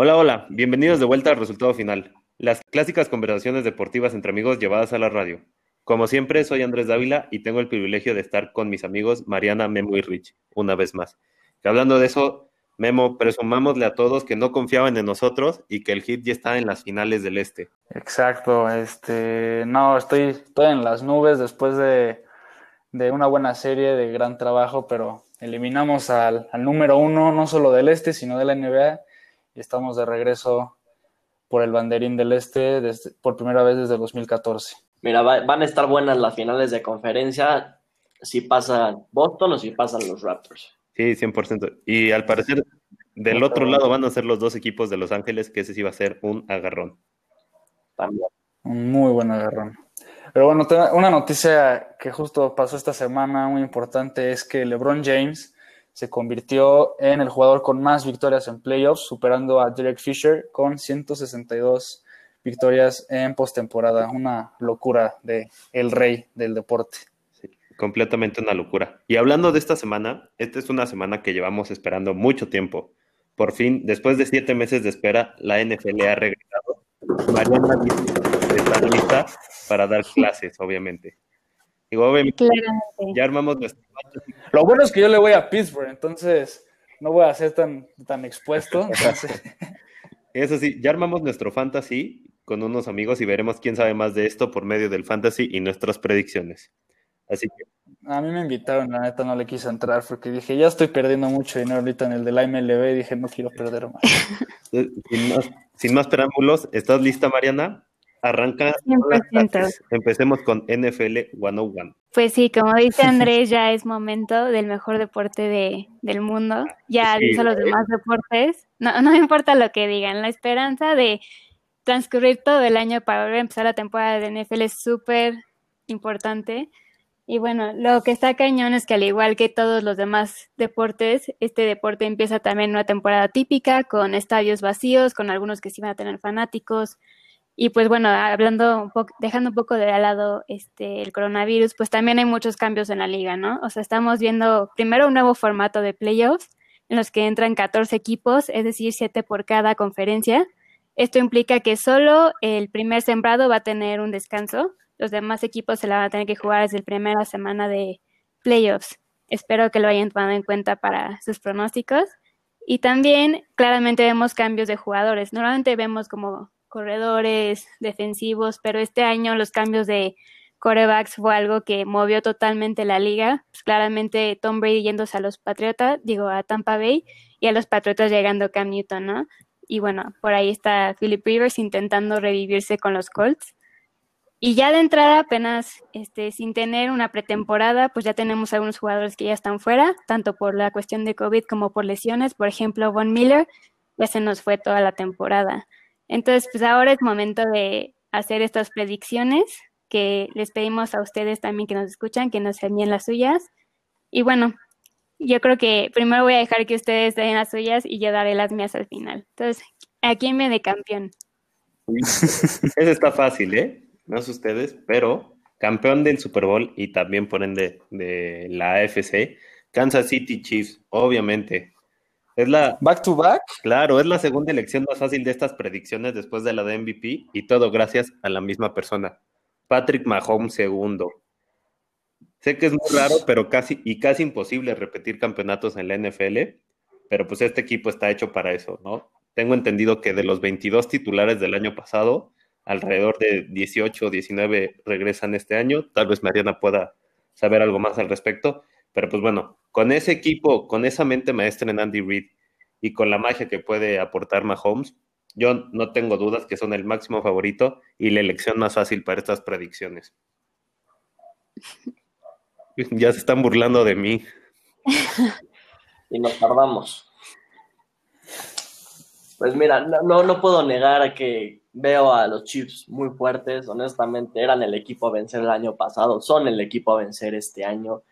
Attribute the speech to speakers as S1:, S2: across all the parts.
S1: Hola, hola, bienvenidos de vuelta al resultado final. Las clásicas conversaciones deportivas entre amigos llevadas a la radio. Como siempre, soy Andrés Dávila y tengo el privilegio de estar con mis amigos Mariana, Memo y Rich, una vez más. Que hablando de eso, Memo, presumámosle a todos que no confiaban en nosotros y que el hit ya está en las finales del este.
S2: Exacto, este, no, estoy, estoy en las nubes después de, de una buena serie, de gran trabajo, pero eliminamos al, al número uno, no solo del este, sino de la NBA, y estamos de regreso por el banderín del este desde, por primera vez desde 2014.
S3: Mira, va, van a estar buenas las finales de conferencia si pasan Boston o si pasan los Raptors.
S1: Sí, 100%. Y al parecer, del otro lado van a ser los dos equipos de Los Ángeles, que ese sí va a ser un agarrón.
S3: También.
S2: Un muy buen agarrón. Pero bueno, una noticia que justo pasó esta semana muy importante es que LeBron James se convirtió en el jugador con más victorias en playoffs, superando a Derek Fisher con 162 victorias en postemporada. Una locura de el rey del deporte
S1: completamente una locura. Y hablando de esta semana, esta es una semana que llevamos esperando mucho tiempo. Por fin, después de siete meses de espera, la NFL ha regresado. Mariana está lista para dar clases, obviamente. Digo, obviamente, ya armamos nuestro
S2: Lo bueno es que yo le voy a Pittsburgh, entonces no voy a ser tan, tan expuesto.
S1: Eso sí, ya armamos nuestro fantasy con unos amigos y veremos quién sabe más de esto por medio del fantasy y nuestras predicciones. Así que.
S2: A mí me invitaron, la neta no le quise entrar porque dije, ya estoy perdiendo mucho dinero ahorita en el de la MLB y dije, no quiero perder más.
S1: sin, más preámbulos, ¿estás lista, Mariana? Arranca. Empecemos con NFL 101.
S4: Pues sí, como dice Andrés, ya es momento del mejor deporte de, del mundo. Ya sí, dice los demás deportes. No, no importa lo que digan, la esperanza de transcurrir todo el año para volver a empezar la temporada de NFL es súper importante. Y bueno, lo que está cañón es que al igual que todos los demás deportes, este deporte empieza también una temporada típica con estadios vacíos, con algunos que sí van a tener fanáticos. Y pues bueno, hablando un poco, dejando un poco de lado este el coronavirus, pues también hay muchos cambios en la liga, ¿no? O sea, estamos viendo primero un nuevo formato de playoffs en los que entran 14 equipos, es decir, 7 por cada conferencia. Esto implica que solo el primer sembrado va a tener un descanso los demás equipos se la van a tener que jugar desde la primera semana de playoffs. Espero que lo hayan tomado en cuenta para sus pronósticos. Y también claramente vemos cambios de jugadores. Normalmente vemos como corredores defensivos, pero este año los cambios de corebacks fue algo que movió totalmente la liga. Pues claramente Tom Brady yéndose a los Patriotas, digo a Tampa Bay, y a los Patriotas llegando Cam Newton, ¿no? Y bueno, por ahí está Philip Rivers intentando revivirse con los Colts. Y ya de entrada, apenas este, sin tener una pretemporada, pues ya tenemos algunos jugadores que ya están fuera, tanto por la cuestión de COVID como por lesiones. Por ejemplo, Von Miller ya se nos fue toda la temporada. Entonces, pues ahora es momento de hacer estas predicciones que les pedimos a ustedes también que nos escuchan, que nos envíen las suyas. Y bueno, yo creo que primero voy a dejar que ustedes den las suyas y yo daré las mías al final. Entonces, ¿a quién me de campeón?
S1: Eso está fácil, ¿eh? no sé ustedes, pero campeón del Super Bowl y también por ende de la AFC, Kansas City Chiefs, obviamente. Es la
S2: back to back.
S1: Claro, es la segunda elección más fácil de estas predicciones después de la de MVP y todo gracias a la misma persona, Patrick Mahomes segundo. Sé que es muy raro, pero casi y casi imposible repetir campeonatos en la NFL, pero pues este equipo está hecho para eso, ¿no? Tengo entendido que de los 22 titulares del año pasado, alrededor de 18 o 19 regresan este año. Tal vez Mariana pueda saber algo más al respecto. Pero pues bueno, con ese equipo, con esa mente maestra en Andy Reid y con la magia que puede aportar Mahomes, yo no tengo dudas que son el máximo favorito y la elección más fácil para estas predicciones. Ya se están burlando de mí.
S3: y nos tardamos. Pues mira, no, no puedo negar que Veo a los Chiefs muy fuertes, honestamente, eran el equipo a vencer el año pasado, son el equipo a vencer este año.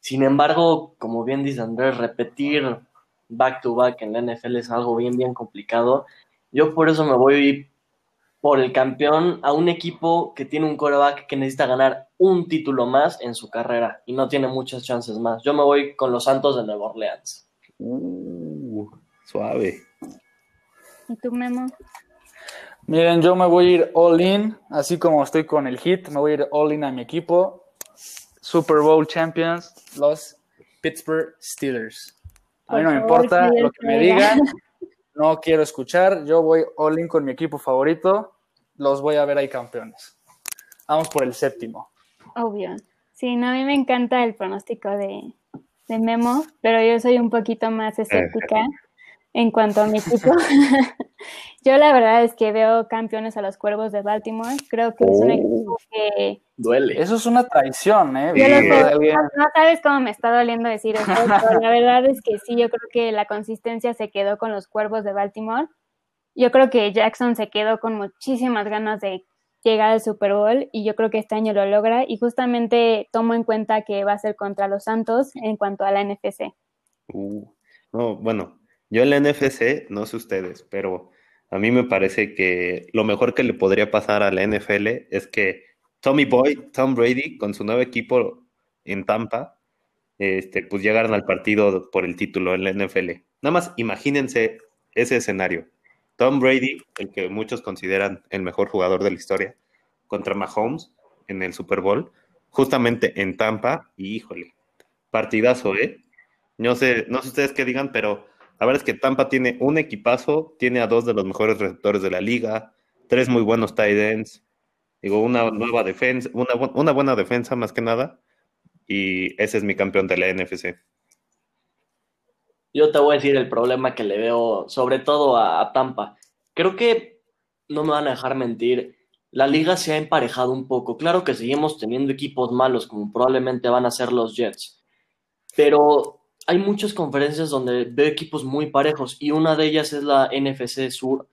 S3: Sin embargo, como bien dice Andrés, repetir back to back en la NFL es algo bien, bien complicado. Yo por eso me voy por el campeón a un equipo que tiene un coreback que necesita ganar un título más en su carrera y no tiene muchas chances más. Yo me voy con los Santos de Nueva Orleans.
S1: Uh, suave.
S4: ¿Y tú, Memo?
S2: Miren, yo me voy a ir all in, así como estoy con el hit, me voy a ir all in a mi equipo. Super Bowl Champions, los Pittsburgh Steelers. A mí no me importa lo que me digan, no quiero escuchar, yo voy all in con mi equipo favorito, los voy a ver ahí campeones. Vamos por el séptimo.
S4: Obvio. Sí, no, a mí me encanta el pronóstico de, de Memo, pero yo soy un poquito más escéptica en cuanto a mi equipo. yo la verdad es que veo campeones a los Cuervos de Baltimore. Creo que es un equipo que...
S3: Duele.
S2: Eso es una traición, ¿eh?
S4: Yo lo
S2: Bien,
S4: sé,
S2: bien.
S4: no, no sabes cómo me está doliendo decir eso, pero la verdad es que sí, yo creo que la consistencia se quedó con los Cuervos de Baltimore. Yo creo que Jackson se quedó con muchísimas ganas de llegar al Super Bowl y yo creo que este año lo logra y justamente tomo en cuenta que va a ser contra los Santos en cuanto a la NFC.
S1: Uh, no, bueno, yo en la NFC, no sé ustedes, pero a mí me parece que lo mejor que le podría pasar a la NFL es que Tommy Boy, Tom Brady, con su nuevo equipo en Tampa, este, pues llegaran al partido por el título en la NFL. Nada más imagínense ese escenario. Tom Brady, el que muchos consideran el mejor jugador de la historia, contra Mahomes en el Super Bowl, justamente en Tampa, y híjole, partidazo, ¿eh? No sé, no sé ustedes qué digan, pero la verdad es que Tampa tiene un equipazo, tiene a dos de los mejores receptores de la liga, tres muy buenos tight ends, digo, una nueva defensa, una, bu- una buena defensa más que nada, y ese es mi campeón de la NFC.
S3: Yo te voy a decir el problema que le veo, sobre todo a Tampa. Creo que no me van a dejar mentir. La liga se ha emparejado un poco. Claro que seguimos teniendo equipos malos, como probablemente van a ser los Jets. Pero hay muchas conferencias donde veo equipos muy parejos y una de ellas es la NFC Sur,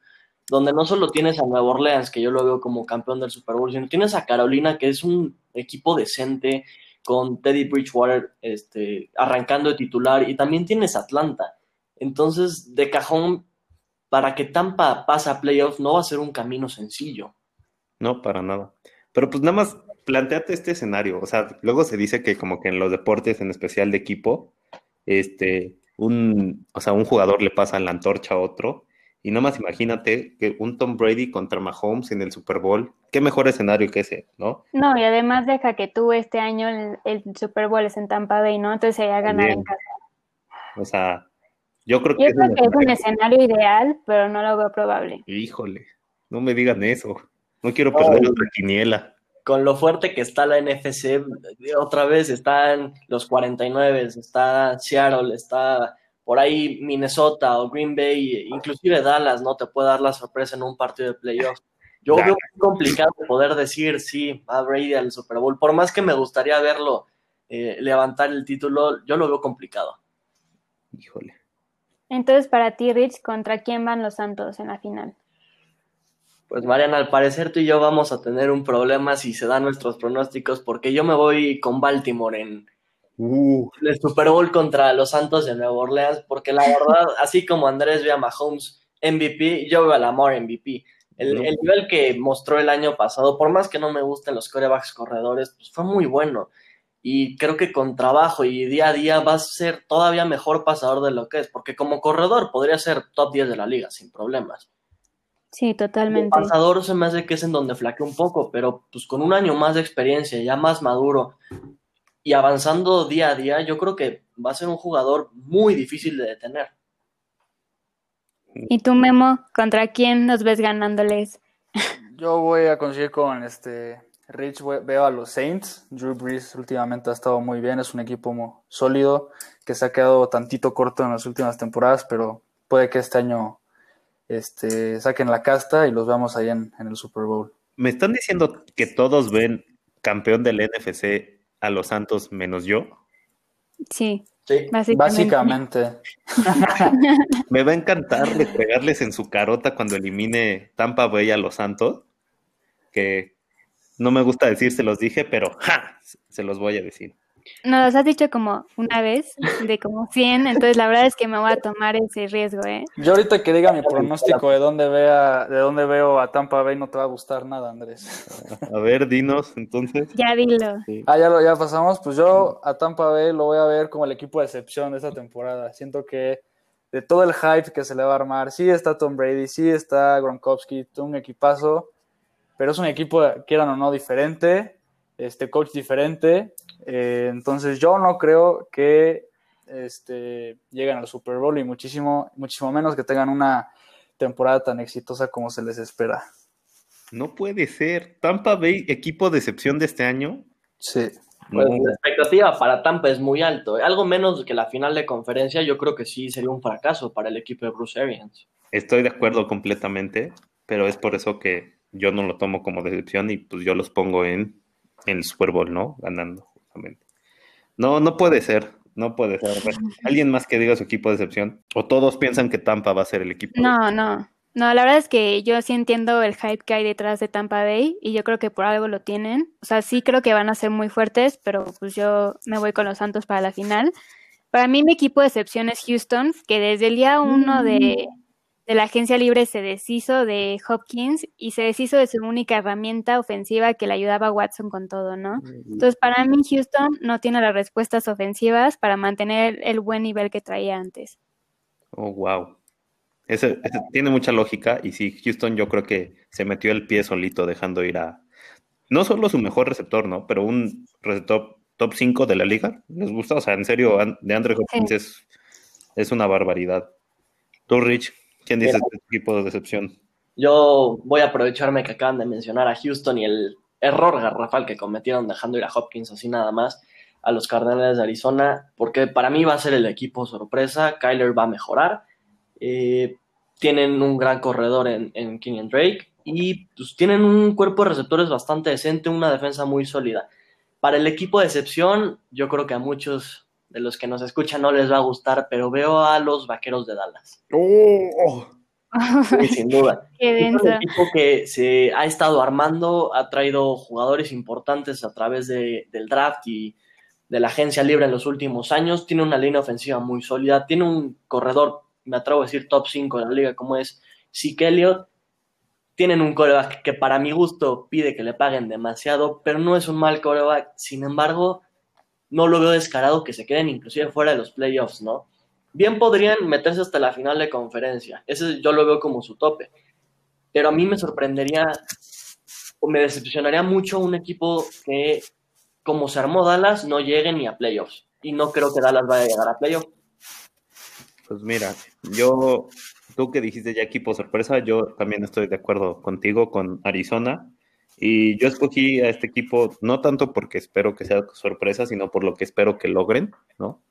S3: donde no solo tienes a Nueva Orleans, que yo lo veo como campeón del Super Bowl, sino tienes a Carolina, que es un equipo decente, con Teddy Bridgewater este, arrancando de titular, y también tienes Atlanta. Entonces, de cajón, para que Tampa pase a playoffs no va a ser un camino sencillo.
S1: No, para nada. Pero pues nada más planteate este escenario. O sea, luego se dice que como que en los deportes, en especial de equipo, este, un, o sea, un jugador le pasa la antorcha a otro. Y nada más imagínate que un Tom Brady contra Mahomes en el Super Bowl. Qué mejor escenario que ese, ¿no?
S4: No, y además deja que tú este año el, el Super Bowl es en Tampa Bay, ¿no? Entonces sería ganar en
S1: También.
S4: casa.
S1: O sea, yo creo que
S4: Yo
S1: es
S4: creo
S1: un
S4: que es un
S1: escenario-
S4: escenario ideal, pero no lo veo probable.
S1: Híjole, no me digan eso. No quiero perder
S3: Ay.
S1: otra quiniela.
S3: Con lo fuerte que está la NFC, otra vez están los 49, está Seattle, está por ahí Minnesota o Green Bay, inclusive Dallas, ¿no? Te puede dar la sorpresa en un partido de playoffs. Yo veo muy complicado poder decir sí, va Brady al Super Bowl. Por más que me gustaría verlo eh, levantar el título, yo lo veo complicado.
S1: Híjole.
S4: Entonces, para ti, Rich, ¿contra quién van los Santos en la final?
S3: Pues Mariana, al parecer tú y yo vamos a tener un problema si se dan nuestros pronósticos, porque yo me voy con Baltimore en,
S1: Uh,
S3: el Super Bowl contra los Santos de Nueva Orleans, porque la verdad, así como Andrés ve a Mahomes MVP, yo veo a Lamar MVP. El, el nivel que mostró el año pasado, por más que no me gusten los corebacks corredores, pues fue muy bueno. Y creo que con trabajo y día a día va a ser todavía mejor pasador de lo que es, porque como corredor podría ser top 10 de la liga sin problemas.
S4: Sí, totalmente.
S3: pasador se me hace que es en donde flaquea un poco, pero pues con un año más de experiencia, ya más maduro y avanzando día a día, yo creo que va a ser un jugador muy difícil de detener.
S4: ¿Y tú, Memo, contra quién nos ves ganándoles?
S2: Yo voy a conseguir con este Rich, veo a los Saints. Drew Brees últimamente ha estado muy bien, es un equipo muy sólido que se ha quedado tantito corto en las últimas temporadas, pero puede que este año este, saquen la casta y los veamos ahí en, en el Super Bowl.
S1: me están diciendo que todos ven campeón del NFC a los Santos menos yo.
S4: Sí,
S3: Sí,
S4: básicamente.
S2: Básicamente,
S1: Me va a encantar regarles en su carota cuando elimine Tampa Bay a los Santos, que no me gusta decir se los dije, pero ¡ja! se los voy a decir.
S4: Nos los has dicho como una vez, de como 100, entonces la verdad es que me voy a tomar ese riesgo, ¿eh?
S2: yo ahorita que diga mi pronóstico de dónde, vea, de dónde veo a Tampa Bay no te va a gustar nada, Andrés.
S1: A ver, dinos entonces.
S4: Ya dilo.
S2: Ah, ya, lo, ya pasamos. Pues yo a Tampa Bay lo voy a ver como el equipo de excepción de esta temporada. Siento que de todo el hype que se le va a armar. Sí está Tom Brady, sí está Gronkowski, un equipazo, pero es un equipo, quieran o no, diferente, este coach diferente. Eh, entonces yo no creo que este, lleguen al Super Bowl y muchísimo, muchísimo menos que tengan una temporada tan exitosa como se les espera.
S1: No puede ser. Tampa Bay, equipo de excepción de este año.
S2: Sí.
S3: Pues la expectativa para Tampa es muy alto. Algo menos que la final de conferencia, yo creo que sí sería un fracaso para el equipo de Bruce Arians.
S1: Estoy de acuerdo completamente, pero es por eso que yo no lo tomo como decepción y pues yo los pongo en, en el Super Bowl, ¿no? Ganando, justamente. No, no puede ser. No puede ser. ¿Alguien más que diga su equipo de excepción? ¿O todos piensan que Tampa va a ser el equipo?
S4: No, no. No, la verdad es que yo sí entiendo el hype que hay detrás de Tampa Bay y yo creo que por algo lo tienen. O sea, sí creo que van a ser muy fuertes, pero pues yo me voy con los Santos para la final. Para mí mi equipo de excepción es Houston, que desde el día uno de, mm de la agencia libre se deshizo de Hopkins y se deshizo de su única herramienta ofensiva que le ayudaba a Watson con todo, ¿no? Entonces, para mí, Houston no tiene las respuestas ofensivas para mantener el buen nivel que traía antes.
S1: Oh, wow. Ese, tiene mucha lógica y sí, Houston yo creo que se metió el pie solito dejando ir a, no solo su mejor receptor, ¿no? Pero un receptor top 5 de la liga. ¿Les gusta? O sea, en serio, de Andre Hopkins es, es una barbaridad. Tú, Rich, ¿Quién dice este equipo de decepción?
S3: Yo voy a aprovecharme que acaban de mencionar a Houston y el error garrafal que cometieron dejando ir a Hopkins así nada más a los Cardenales de Arizona, porque para mí va a ser el equipo sorpresa. Kyler va a mejorar. Eh, tienen un gran corredor en, en Kenyon Drake y pues, tienen un cuerpo de receptores bastante decente, una defensa muy sólida. Para el equipo de excepción, yo creo que a muchos de los que nos escuchan no les va a gustar, pero veo a los vaqueros de Dallas.
S1: ¡Oh!
S3: sin duda. es un equipo que se ha estado armando, ha traído jugadores importantes a través de, del draft y de la agencia libre en los últimos años. Tiene una línea ofensiva muy sólida, tiene un corredor, me atrevo a decir, top 5 de la liga, como es Zeke Elliott. Tienen un coreback que para mi gusto pide que le paguen demasiado, pero no es un mal coreback. Sin embargo, no lo veo descarado que se queden inclusive fuera de los playoffs, ¿no? Bien podrían meterse hasta la final de conferencia, ese yo lo veo como su tope, pero a mí me sorprendería o me decepcionaría mucho un equipo que, como se armó Dallas, no llegue ni a playoffs, y no creo que Dallas vaya a llegar a playoffs.
S1: Pues mira, yo, tú que dijiste ya equipo sorpresa, yo también estoy de acuerdo contigo con Arizona. Y yo escogí a este equipo no tanto porque espero que sea sorpresa, sino por lo que espero que logren, ¿no?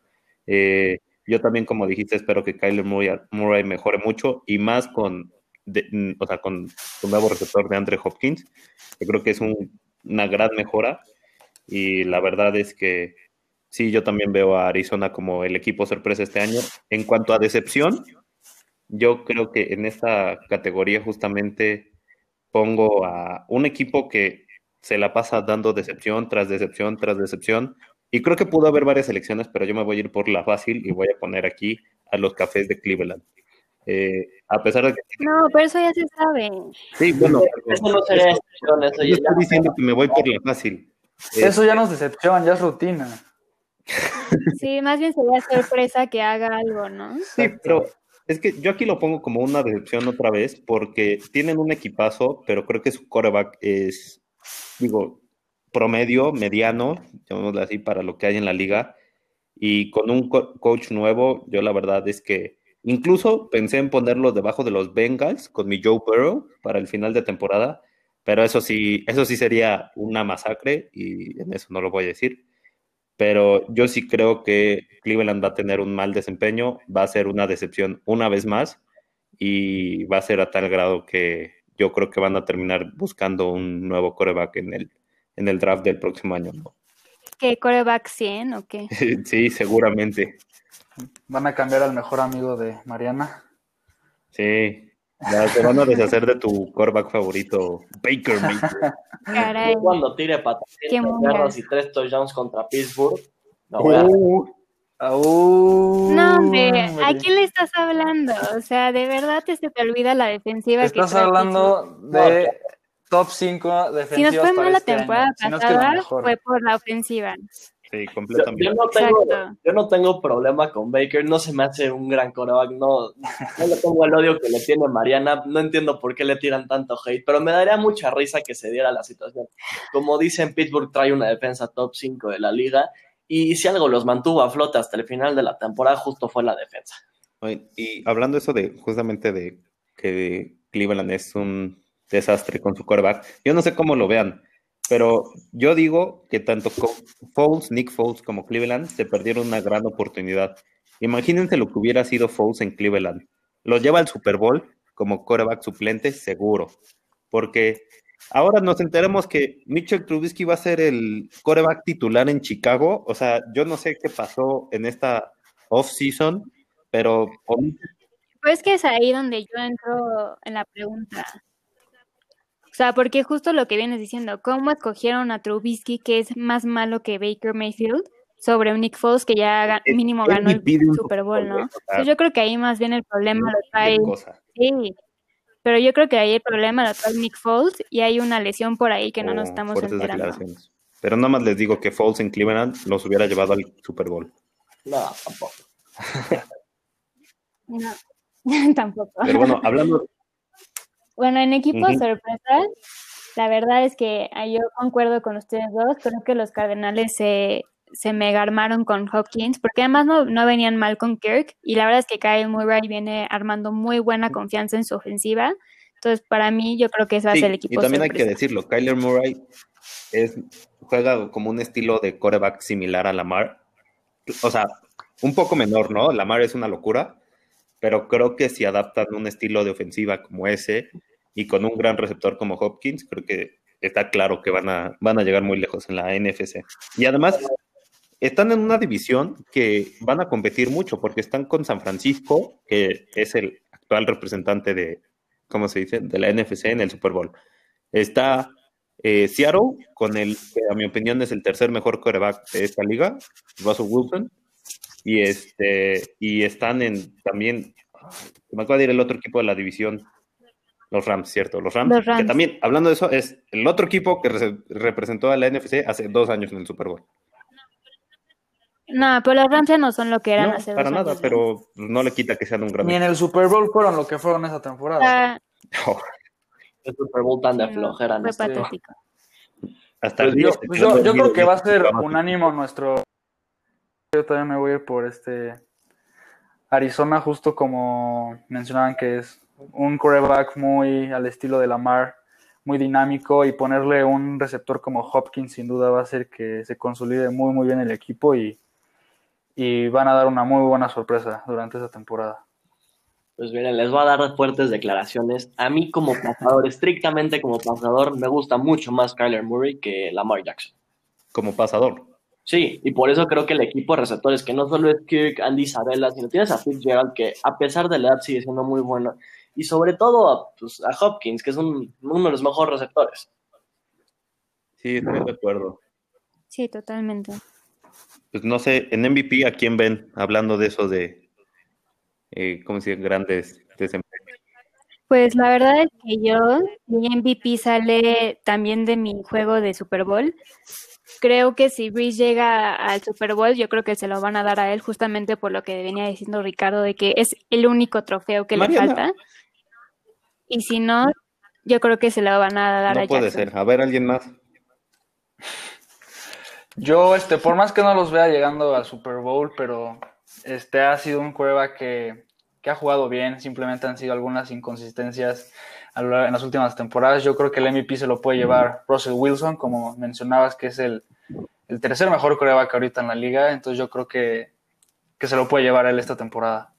S1: Eh, yo también, como dijiste, espero que Kyler Murray, mejore mucho y más con, o sea, con su nuevo receptor de Andre Hopkins. Yo creo que es una gran mejora y la verdad es que sí, yo también veo a Arizona como el equipo sorpresa este año. En cuanto a decepción, yo creo que en esta categoría justamente pongo a un equipo que se la pasa dando decepción tras decepción tras decepción. Y creo que pudo haber varias elecciones, pero yo me voy a ir por la fácil y voy a poner aquí a los cafés de Cleveland. Eh, a pesar de que...
S4: No, pero eso ya se sabe.
S1: Sí, bueno.
S3: Eso no sería decepción, eso
S1: yo estoy diciendo que me voy por la fácil.
S2: Eso ya no es decepción, ya es rutina.
S4: Sí, más bien sería sorpresa que haga algo, ¿no?
S1: Sí, pero es que yo aquí lo pongo como una decepción otra vez, porque tienen un equipazo, pero creo que su coreback es, digo, promedio, mediano, llamémoslo así, para lo que hay en la liga. Y con un coach nuevo, yo la verdad es que incluso pensé en ponerlo debajo de los Bengals con mi Joe Burrow para el final de temporada, pero eso sí, eso sí sería una masacre y en eso no lo voy a decir pero yo sí creo que Cleveland va a tener un mal desempeño, va a ser una decepción una vez más y va a ser a tal grado que yo creo que van a terminar buscando un nuevo coreback en el, en el draft del próximo año. ¿no?
S4: ¿Qué coreback 100 o qué?
S1: sí, seguramente.
S2: ¿Van a cambiar al mejor amigo de Mariana?
S1: Sí, ya se van a deshacer de tu coreback favorito, Baker Mayfield.
S4: Caray.
S3: Cuando tire patadas y tres touchdowns contra Pittsburgh, no
S2: uh, uh,
S4: no, hombre, ¿a quién le estás hablando? O sea, de verdad te se te olvida la defensiva.
S2: Estás hablando de top 5 defensivas.
S4: Si nos fue mal la este temporada pasada, fue por la ofensiva.
S1: Sí, completamente.
S3: Yo, no tengo, yo no tengo problema con Baker, no se me hace un gran coreback, no, no le pongo el odio que le tiene Mariana, no entiendo por qué le tiran tanto hate, pero me daría mucha risa que se diera la situación. Como dicen, Pittsburgh trae una defensa top 5 de la liga y si algo los mantuvo a flote hasta el final de la temporada, justo fue la defensa.
S1: Y hablando eso de justamente de que Cleveland es un desastre con su quarterback, yo no sé cómo lo vean, pero yo digo que tanto Foles, Nick Foles como Cleveland se perdieron una gran oportunidad. Imagínense lo que hubiera sido Foles en Cleveland. Los lleva al Super Bowl como quarterback suplente seguro, porque ahora nos enteramos que Mitchell Trubisky va a ser el quarterback titular en Chicago. O sea, yo no sé qué pasó en esta off-season, pero
S4: Pues que es ahí donde yo entro en la pregunta. O sea, porque justo lo que vienes diciendo, ¿cómo escogieron a Trubisky, que es más malo que Baker Mayfield, sobre un Nick Foles que ya mínimo ganó el Super Bowl, ¿no? Entonces yo creo que ahí más bien el problema lo trae, sí, pero yo creo que ahí el problema lo trae Nick Foles y hay una lesión por ahí que no nos
S1: o
S4: estamos enterando.
S1: Pero nada más les digo que Foles en Cleveland los hubiera llevado al Super Bowl.
S3: No, tampoco.
S4: No, tampoco.
S1: Pero bueno, hablando,
S4: Bueno, en equipos
S1: Ujú.
S4: sorpresas, la verdad es que ah, yo concuerdo con ustedes dos. Creo que los Cardenales se, se mega armaron con Hopkins, porque además no, no venían mal con Kirk. Y la verdad es que Kyle Murray viene armando muy buena confianza en su ofensiva. Entonces, para mí, yo creo que ese va a ser el
S1: y
S4: equipo
S1: también hay que
S4: sorpresa.
S1: decirlo, Kyler Murray es, juega como un estilo de coreback similar a Lamar. O sea, un poco menor, ¿no? Lamar es una locura, pero creo que si adaptan un estilo de ofensiva como ese y con un gran receptor como Hopkins, creo que está claro que van a, van a llegar muy lejos en la NFC. Y además, están en una división que van a competir mucho porque están con San Francisco, que es el actual representante de, ¿cómo se dice?, de la NFC en el Super Bowl. Está eh, Seattle, con el que a mi opinión es el tercer mejor quarterback de esta liga, Russell Wilson. Y, este, y están en también, me acaba de ir el otro equipo de la división, los Rams, ¿cierto? Los Rams,
S4: Los Rams.
S1: que también, hablando de eso, es el otro equipo que re- representó a la NFC hace dos años en el Super Bowl.
S4: No, pero los Rams ya no son lo que eran
S1: No,
S4: hace
S1: para
S4: dos
S1: nada, pero no le quita que sean un gran
S2: Ni en el Super Bowl fueron lo que fueron esa temporada.
S1: Equipo.
S3: El Super Bowl tan de
S4: no,
S3: flojera.
S4: fue
S3: ¿no?
S2: Sí.
S4: patético.
S1: Hasta
S2: Pues
S1: el
S2: yo,
S1: día
S2: pues yo- yo creo que va a ser unánimo nuestro. Yo también me voy a ir por este Arizona, justo como mencionaban que es un quarterback muy al estilo de Lamar, muy dinámico y ponerle un receptor como Hopkins sin duda va a hacer que se consolide muy muy bien el equipo y, y van a dar una muy buena sorpresa durante esa temporada.
S3: Pues miren, les voy a dar fuertes declaraciones. A mí como pasador, estrictamente como pasador, me gusta mucho más Kyler Murray que Lamar Jackson.
S1: como pasador.
S3: Sí, y por eso creo que el equipo de receptores, que no solo es Kirk, Andy Isabella, sino tienes a Fitzgerald, que a pesar de la edad sigue siendo muy bueno, y sobre todo a, pues, a Hopkins, que es un- uno de los mejores receptores.
S1: Sí, estoy de acuerdo.
S4: Sí, totalmente.
S1: Pues no sé, en MVP, ¿a quién ven hablando de eso de, eh, ¿cómo se dice? Grandes.
S4: Pues la verdad es que yo, mi MVP sale también de mi juego de Super Bowl. Creo que si Breeze llega al Super Bowl, yo creo que se lo van a dar a él justamente por lo que venía diciendo Ricardo, de que es el único trofeo que
S1: Mariana.
S4: le falta. Y si no, yo creo que se lo van a dar a
S1: No puede
S4: Jackson.
S1: ser. A ver, alguien más.
S2: Yo, este, por más que no los vea llegando al Super Bowl, pero este ha sido un quarterback que, que ha jugado bien, simplemente han sido algunas inconsistencias en las últimas temporadas. Yo creo que el MVP se lo puede llevar Russell Wilson, como mencionabas, que es el, el tercer mejor quarterback ahorita en la liga, entonces yo creo que, que se lo puede llevar él esta temporada.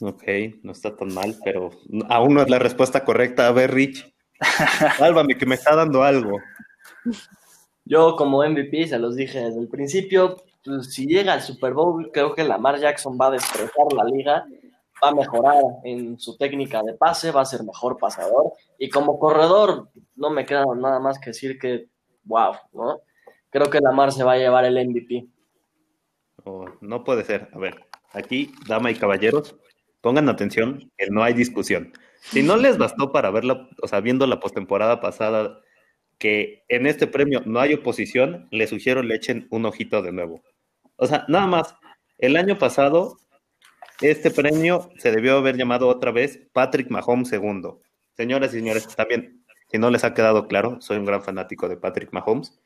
S1: Ok, no está tan mal, pero aún no es la respuesta correcta. A ver, Rich. Sálvame, que me está dando algo.
S3: Yo como MVP, se los dije desde el principio, pues, si llega al Super Bowl, creo que Lamar Jackson va a destrozar la liga, va a mejorar en su técnica de pase, va a ser mejor pasador, y como corredor, no me queda nada más que decir que, wow, ¿no? Creo que Lamar se va a llevar el MVP.
S1: No puede ser. A ver, aquí, dama y caballeros, pongan atención, que no hay discusión. Si no les bastó para verla, o sea, viendo la postemporada pasada que en este premio no hay oposición, le sugiero le echen un ojito de nuevo. O sea, nada más, el año pasado, este premio se debió haber llamado otra vez Patrick Mahomes segundo. Señoras y señores, también, si no les ha quedado claro, soy un gran fanático de Patrick Mahomes.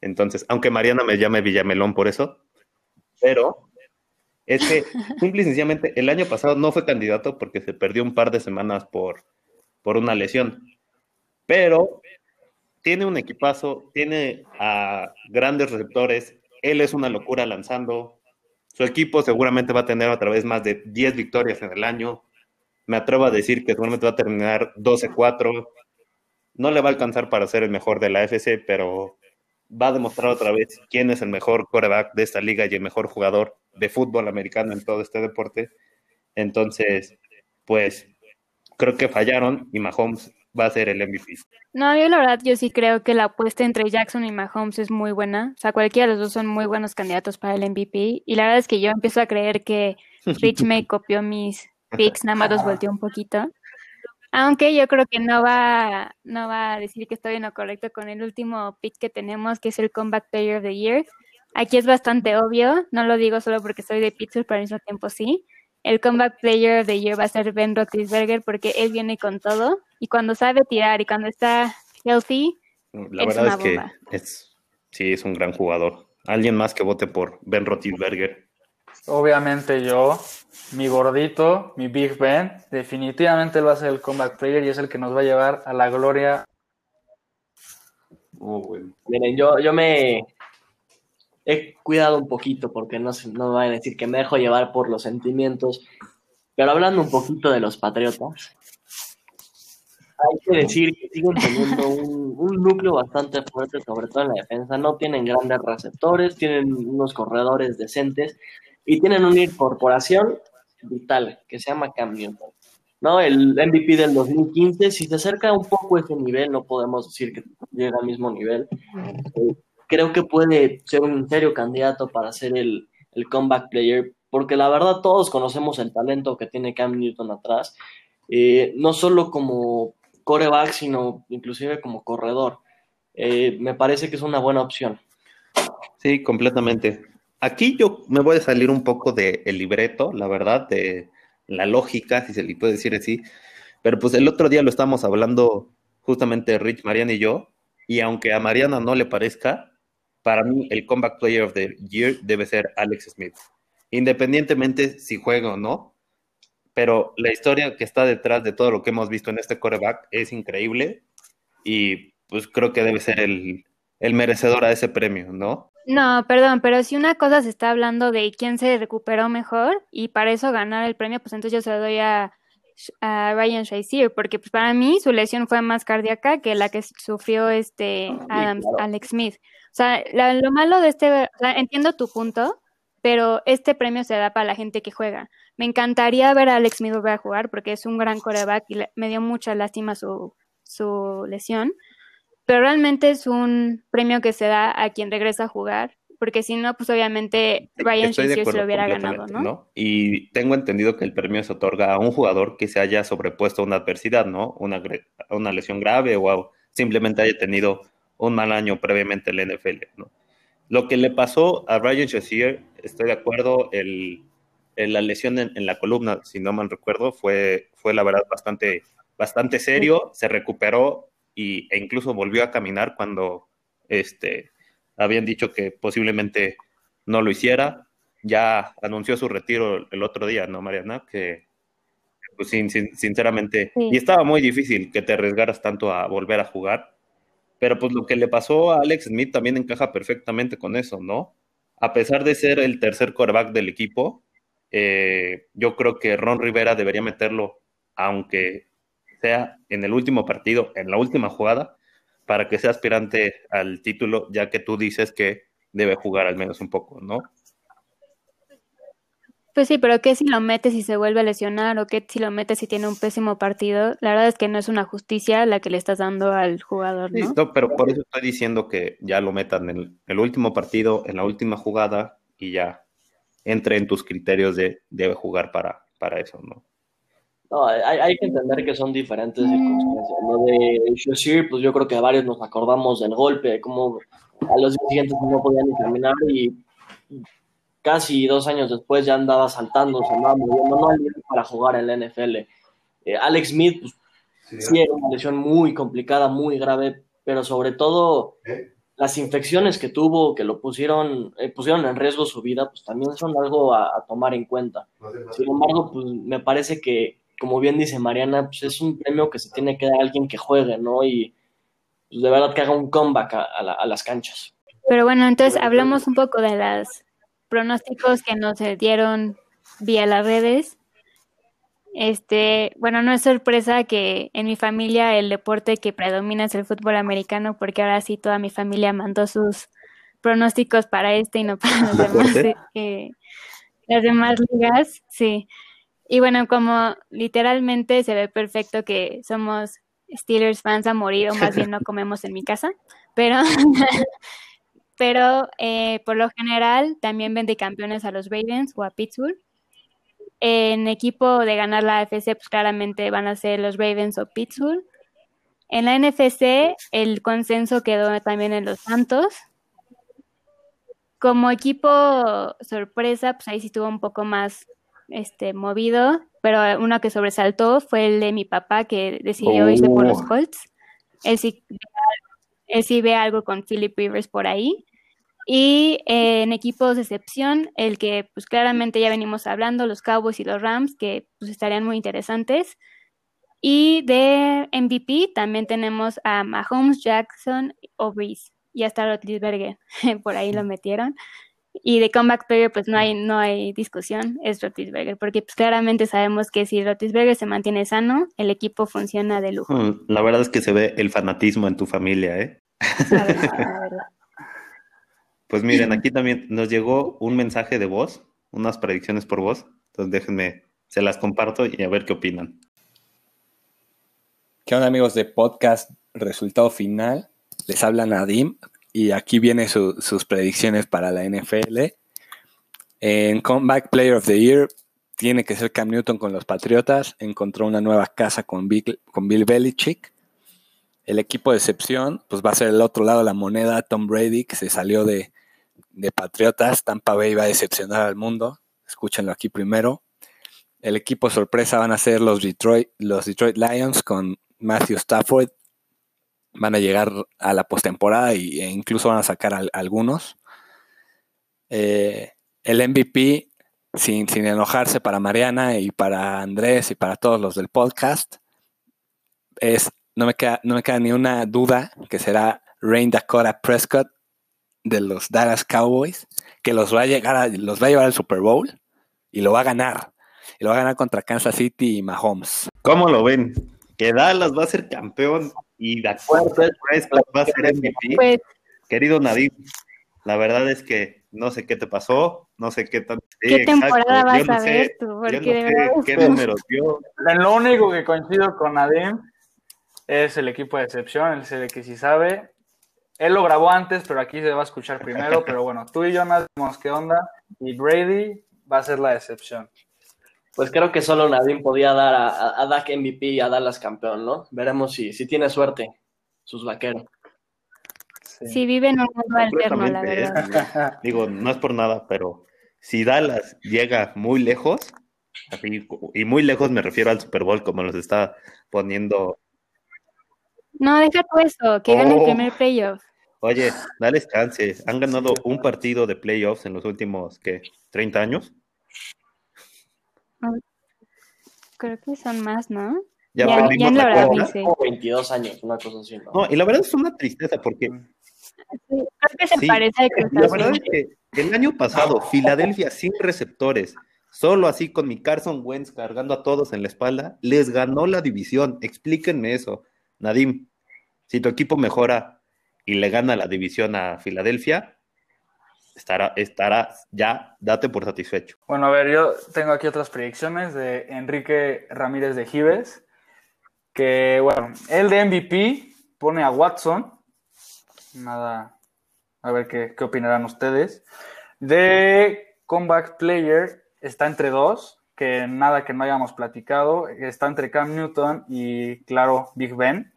S1: Entonces, aunque Mariana me llame Villamelón por eso, pero es que simple y sencillamente el año pasado no fue candidato porque se perdió un par de semanas por, por una lesión. Pero tiene un equipazo, tiene a grandes receptores, él es una locura lanzando, su equipo seguramente va a tener otra vez más de 10 victorias en el año, me atrevo a decir que seguramente va a terminar 12-4, no le va a alcanzar para ser el mejor de la FC, pero va a demostrar otra vez quién es el mejor quarterback de esta liga y el mejor jugador de fútbol americano en todo este deporte. Entonces, pues creo que fallaron y Mahomes va a ser el MVP.
S4: No, yo la verdad, yo sí creo que la apuesta entre Jackson y Mahomes es muy buena. O sea, cualquiera de los dos son muy buenos candidatos para el MVP. Y la verdad es que yo empiezo a creer que Rich me copió mis picks, nada más los volteó un poquito. Aunque yo creo que no va, no va a decir que estoy en lo correcto con el último pick que tenemos, que es el Comeback Player of the Year. Aquí es bastante obvio, no lo digo solo porque soy de Pittsburgh, pero al mismo tiempo sí. El Comeback Player of the Year va a ser Ben Roethlisberger porque él viene con todo y cuando sabe tirar y cuando está healthy,
S1: la verdad es que es, sí es un gran jugador. Alguien más que vote por Ben Roethlisberger.
S2: Obviamente yo, mi gordito, mi Big Ben, definitivamente él va a ser el comeback player y es el que nos va a llevar a la gloria.
S3: Oh, Miren, yo, yo me he cuidado un poquito porque no, no vayan a decir que me dejo llevar por los sentimientos, pero hablando un poquito de los Patriotas, hay que decir que siguen teniendo un, núcleo bastante fuerte, sobre todo en la defensa. No tienen grandes receptores, tienen unos corredores decentes, y tienen una incorporación vital que se llama Cam Newton. ¿no? El MVP del 2015, si se acerca un poco a ese nivel, no podemos decir que llega al mismo nivel. Eh, creo que puede ser un serio candidato para ser el, el, comeback player, porque la verdad todos conocemos el talento que tiene Cam Newton atrás, eh, no solo como coreback, sino inclusive como corredor. Eh, me parece que es una buena opción.
S1: Sí, completamente. Aquí yo me voy a salir un poco del libreto, la verdad, de la lógica, si se le puede decir así. Pero pues el otro día lo estábamos hablando justamente Rich, Mariana y yo, y aunque a Mariana no le parezca, para mí el Comeback Player of the Year debe ser Alex Smith, independientemente si juega o no. Pero la historia que está detrás de todo lo que hemos visto en este coreback es increíble y pues creo que debe ser el, el merecedor a ese premio, ¿no?
S4: No, perdón, pero si una cosa se está hablando de quién se recuperó mejor y para eso ganar el premio, pues entonces yo se lo doy a, Ryan Shazier, porque pues para mí su lesión fue más cardíaca que la que sufrió este Alex Smith. O sea, lo malo de este, o sea, entiendo tu punto, pero este premio se da para la gente que juega. Me encantaría ver a Alex a jugar porque es un gran coreback y me dio mucha lástima su, su lesión pero realmente es un premio que se da a quien regresa a jugar, porque si no, pues obviamente Ryan Shazier se lo hubiera ganado, ¿no?
S1: Y tengo entendido que el premio se otorga a un jugador que se haya sobrepuesto a una adversidad, ¿no? Una, una lesión grave o simplemente haya tenido un mal año previamente en la NFL, ¿no? Lo que le pasó a Ryan Shazier, estoy de acuerdo, el, la lesión en, la columna, si no mal recuerdo, fue, fue la verdad bastante, bastante serio, se recuperó, y, e incluso volvió a caminar cuando este, habían dicho que posiblemente no lo hiciera. Ya anunció su retiro el otro día, ¿no, Mariana? Que pues, sinceramente, y estaba muy difícil que te arriesgaras tanto a volver a jugar, pero pues lo que le pasó a Alex Smith también encaja perfectamente con eso, ¿no? A pesar de ser el tercer quarterback del equipo, eh, yo creo que Ron Rivera debería meterlo, aunque sea en el último partido, en la última jugada, para que sea aspirante al título, ya que tú dices que debe jugar al menos un poco, ¿no?
S4: Pues sí, pero ¿qué si lo metes y se vuelve a lesionar? ¿O qué si lo metes y tiene un pésimo partido? La verdad es que no es una justicia la que le estás dando al jugador, ¿no?
S1: Sí, pero por eso estoy diciendo que ya lo metan en el, último partido, en la última jugada, y ya entre en tus criterios de debe jugar para, para eso, ¿no?
S3: No, hay, que entender que son diferentes circunstancias. Lo de Shazir, pues yo creo que a varios nos acordamos del golpe, como a los siguientes no podían caminar y casi dos años después ya andaba saltando, se andaba moviendo, no para jugar en la NFL. Eh, Alex Smith, pues, sí, era una lesión muy complicada, muy grave, pero sobre todo ¿Eh? las infecciones que tuvo, que lo pusieron, eh, pusieron en riesgo su vida, pues también son algo a, tomar en cuenta. Sin embargo, pues me parece que, como bien dice Mariana, pues es un premio que se tiene que dar a alguien que juegue, ¿no? Y pues, de verdad que haga un comeback a, las canchas.
S4: Pero bueno, entonces hablamos un poco de los pronósticos que nos dieron vía las redes. Este, bueno, no es sorpresa que en mi familia el deporte que predomina es el fútbol americano, porque ahora sí toda mi familia mandó sus pronósticos para este y no para los demás, eh, las demás ligas, sí. Y bueno, como literalmente se ve perfecto que somos Steelers fans a morir, o más bien no comemos en mi casa, pero, pero eh, por lo general también vende campeones a los Ravens o a Pittsburgh. En equipo de ganar la AFC, pues claramente van a ser los Ravens o Pittsburgh. En la NFC, el consenso quedó también en los Santos. Como equipo sorpresa, pues ahí sí estuvo un poco más este, movido, pero uno que sobresaltó fue el de mi papá que decidió irse por los oh. Colts. Él sí, él sí ve algo con Philip Rivers por ahí. Y eh, en equipos de excepción, el que pues claramente ya venimos hablando, los Cowboys y los Rams, que pues estarían muy interesantes. Y de MVP también tenemos a Mahomes, Jackson o Breeze. Y hasta Rotlisberger, por ahí lo metieron. Y de comeback player, pues no hay, no hay discusión, es Rotisberger, porque pues claramente sabemos que si Rotisberger se mantiene sano, el equipo funciona de lujo. Mm,
S1: la verdad es que se ve el fanatismo en tu familia, ¿eh? Pues miren, aquí también nos llegó un mensaje de voz, unas predicciones por voz. Entonces déjenme, se las comparto y a ver qué opinan.
S5: ¿Qué onda amigos de podcast Resultado Final? Les habla Nadim y aquí vienen sus predicciones para la NFL. En Comeback Player of the Year tiene que ser Cam Newton con los Patriotas. Encontró una nueva casa con Bill, con Bill Belichick. El equipo de excepción, pues va a ser el otro lado de la moneda, Tom Brady, que se salió de, de Patriotas. Tampa Bay va a decepcionar al mundo. Escúchenlo aquí primero. El equipo sorpresa van a ser los Detroit, los Detroit Lions con Matthew Stafford. Van a llegar a la postemporada e incluso van a sacar algunos. Eh, el MVP, sin, sin enojarse para Mariana y para Andrés y para todos los del podcast, es, no me queda, no me queda ni una duda que será Rain Dakota Prescott de los Dallas Cowboys que los va a llegar a, los va a llevar al Super Bowl y lo va a ganar. Y lo va a ganar contra Kansas City y Mahomes.
S1: ¿Cómo lo ven? Que Dallas va a ser campeón y de acuerdo va a ser MVP. Pues, Querido Nadim, la verdad es que no sé qué te pasó, no sé qué tan...
S4: ¿Qué temporada vas a ver tú?
S1: Porque qué números dio.
S2: Lo único que coincido con Nadim es el equipo de excepción, el CD que sí sabe, él lo grabó antes, pero aquí se va a escuchar primero. Pero bueno, tú y yo no sabemos qué onda. Y Brady va a ser la excepción.
S3: Pues creo que solo Nadine podía dar a, a, Dak MVP y a Dallas campeón, ¿no? Veremos si, si tiene suerte sus vaqueros.
S4: Sí. vive en un mundo alterno, la verdad.
S1: Digo, no es por nada, pero si Dallas llega muy lejos, y muy lejos me refiero al Super Bowl, como nos está poniendo.
S4: No, deja tú eso, que gane el oh. primer playoff.
S1: Oye, dale chance. Han ganado un partido de playoffs en los últimos, ¿qué? ¿30 años?
S4: Creo que son más, ¿no?
S3: Ya, ya, ya la verdad dice. 22 años, una cosa así, ¿no?
S1: No, y la verdad es una tristeza porque...
S4: creo que se parece a
S1: La verdad es que el año pasado, Filadelfia sin receptores, solo así con mi Carson Wentz cargando a todos en la espalda, les ganó la división. Explíquenme eso. Nadim, si tu equipo mejora y le gana la división a Filadelfia, estará, estará ya, date por satisfecho.
S2: Bueno, a ver, yo tengo aquí otras predicciones de Enrique Ramírez de Gives, que, bueno, el de MVP pone a Watson, nada, a ver qué, qué opinarán ustedes. De Comeback Player está entre dos, que nada que no hayamos platicado. Está entre Cam Newton y, claro, Big Ben.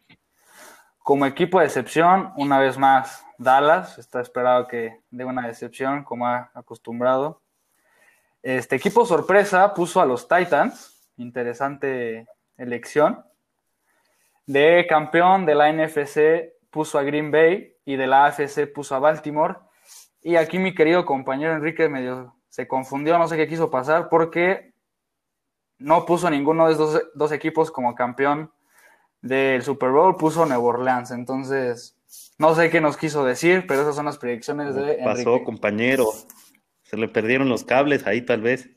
S2: Como equipo de excepción, una vez más, Dallas. Está esperado que dé una decepción, como ha acostumbrado. Este equipo sorpresa puso a los Titans. Interesante elección. De campeón de la NFC puso a Green Bay y de la AFC puso a Baltimore. Y aquí mi querido compañero Enrique medio se confundió, no sé qué quiso pasar, porque no puso ninguno de esos dos equipos como campeón del Super Bowl, puso Nueva Orleans. Entonces, no sé qué nos quiso decir, pero esas son las predicciones de
S1: Pasó, compañero. Se le perdieron los cables ahí, tal vez.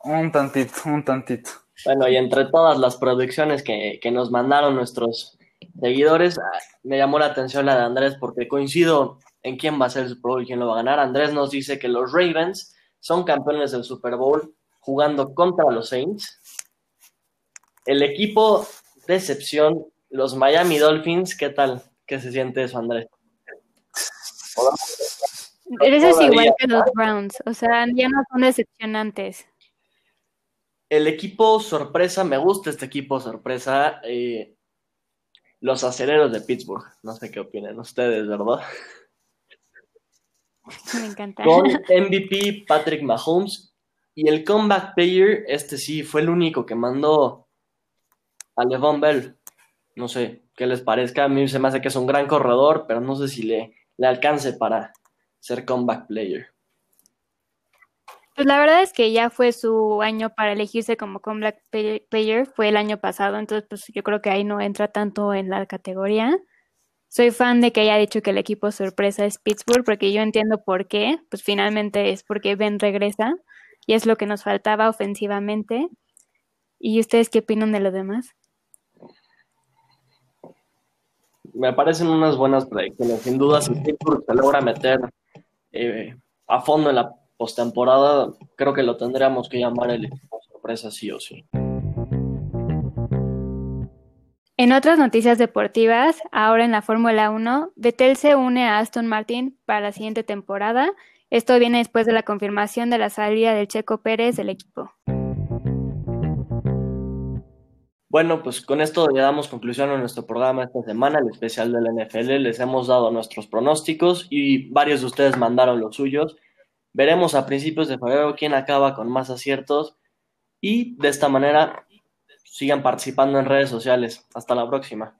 S2: Un tantito, un tantito.
S3: Bueno, y entre todas las predicciones que, que nos mandaron nuestros seguidores, ah, me llamó la atención la de Andrés porque coincido en quién va a ser el Super Bowl y quién lo va a ganar. Andrés nos dice que los Ravens son campeones del Super Bowl jugando contra los Saints. El equipo de excepción, los Miami Dolphins, ¿qué tal? ¿Qué se siente eso, Andrés?
S4: Eres igual que los Browns, o sea, ya no son decepcionantes.
S3: El equipo sorpresa, me gusta este equipo sorpresa. Eh, los aceleros de Pittsburgh. No sé qué opinan ustedes, ¿verdad?
S4: Me encanta.
S3: Con MVP Patrick Mahomes y el comeback player, este sí, fue el único que mandó a Levon Bell. No sé qué les parezca. A mí se me hace que es un gran corredor, pero no sé si le, le alcance para ser comeback player.
S4: Pues la verdad es que ya fue su año para elegirse como comeback player, fue el año pasado, entonces pues yo creo que ahí no entra tanto en la categoría. Soy fan de que haya dicho que el equipo sorpresa es Pittsburgh, porque yo entiendo por qué, pues finalmente es porque Ben regresa y es lo que nos faltaba ofensivamente. ¿Y ustedes qué opinan de lo demás?
S3: Me parecen unas buenas predicciones. Sin duda, si Pittsburgh se logra meter eh, a fondo en la postemporada, creo que lo tendríamos que llamar el equipo sorpresa sí o sí.
S4: En otras noticias deportivas, ahora en la Fórmula 1, Vettel se une a Aston Martin para la siguiente temporada. Esto viene después de la confirmación de la salida del Checo Pérez del equipo.
S3: Bueno, pues con esto ya damos conclusión a nuestro programa esta semana, el especial del NFL. Les hemos dado nuestros pronósticos y varios de ustedes mandaron los suyos. Veremos a principios de febrero quién acaba con más aciertos y de esta manera sigan participando en redes sociales. Hasta la próxima.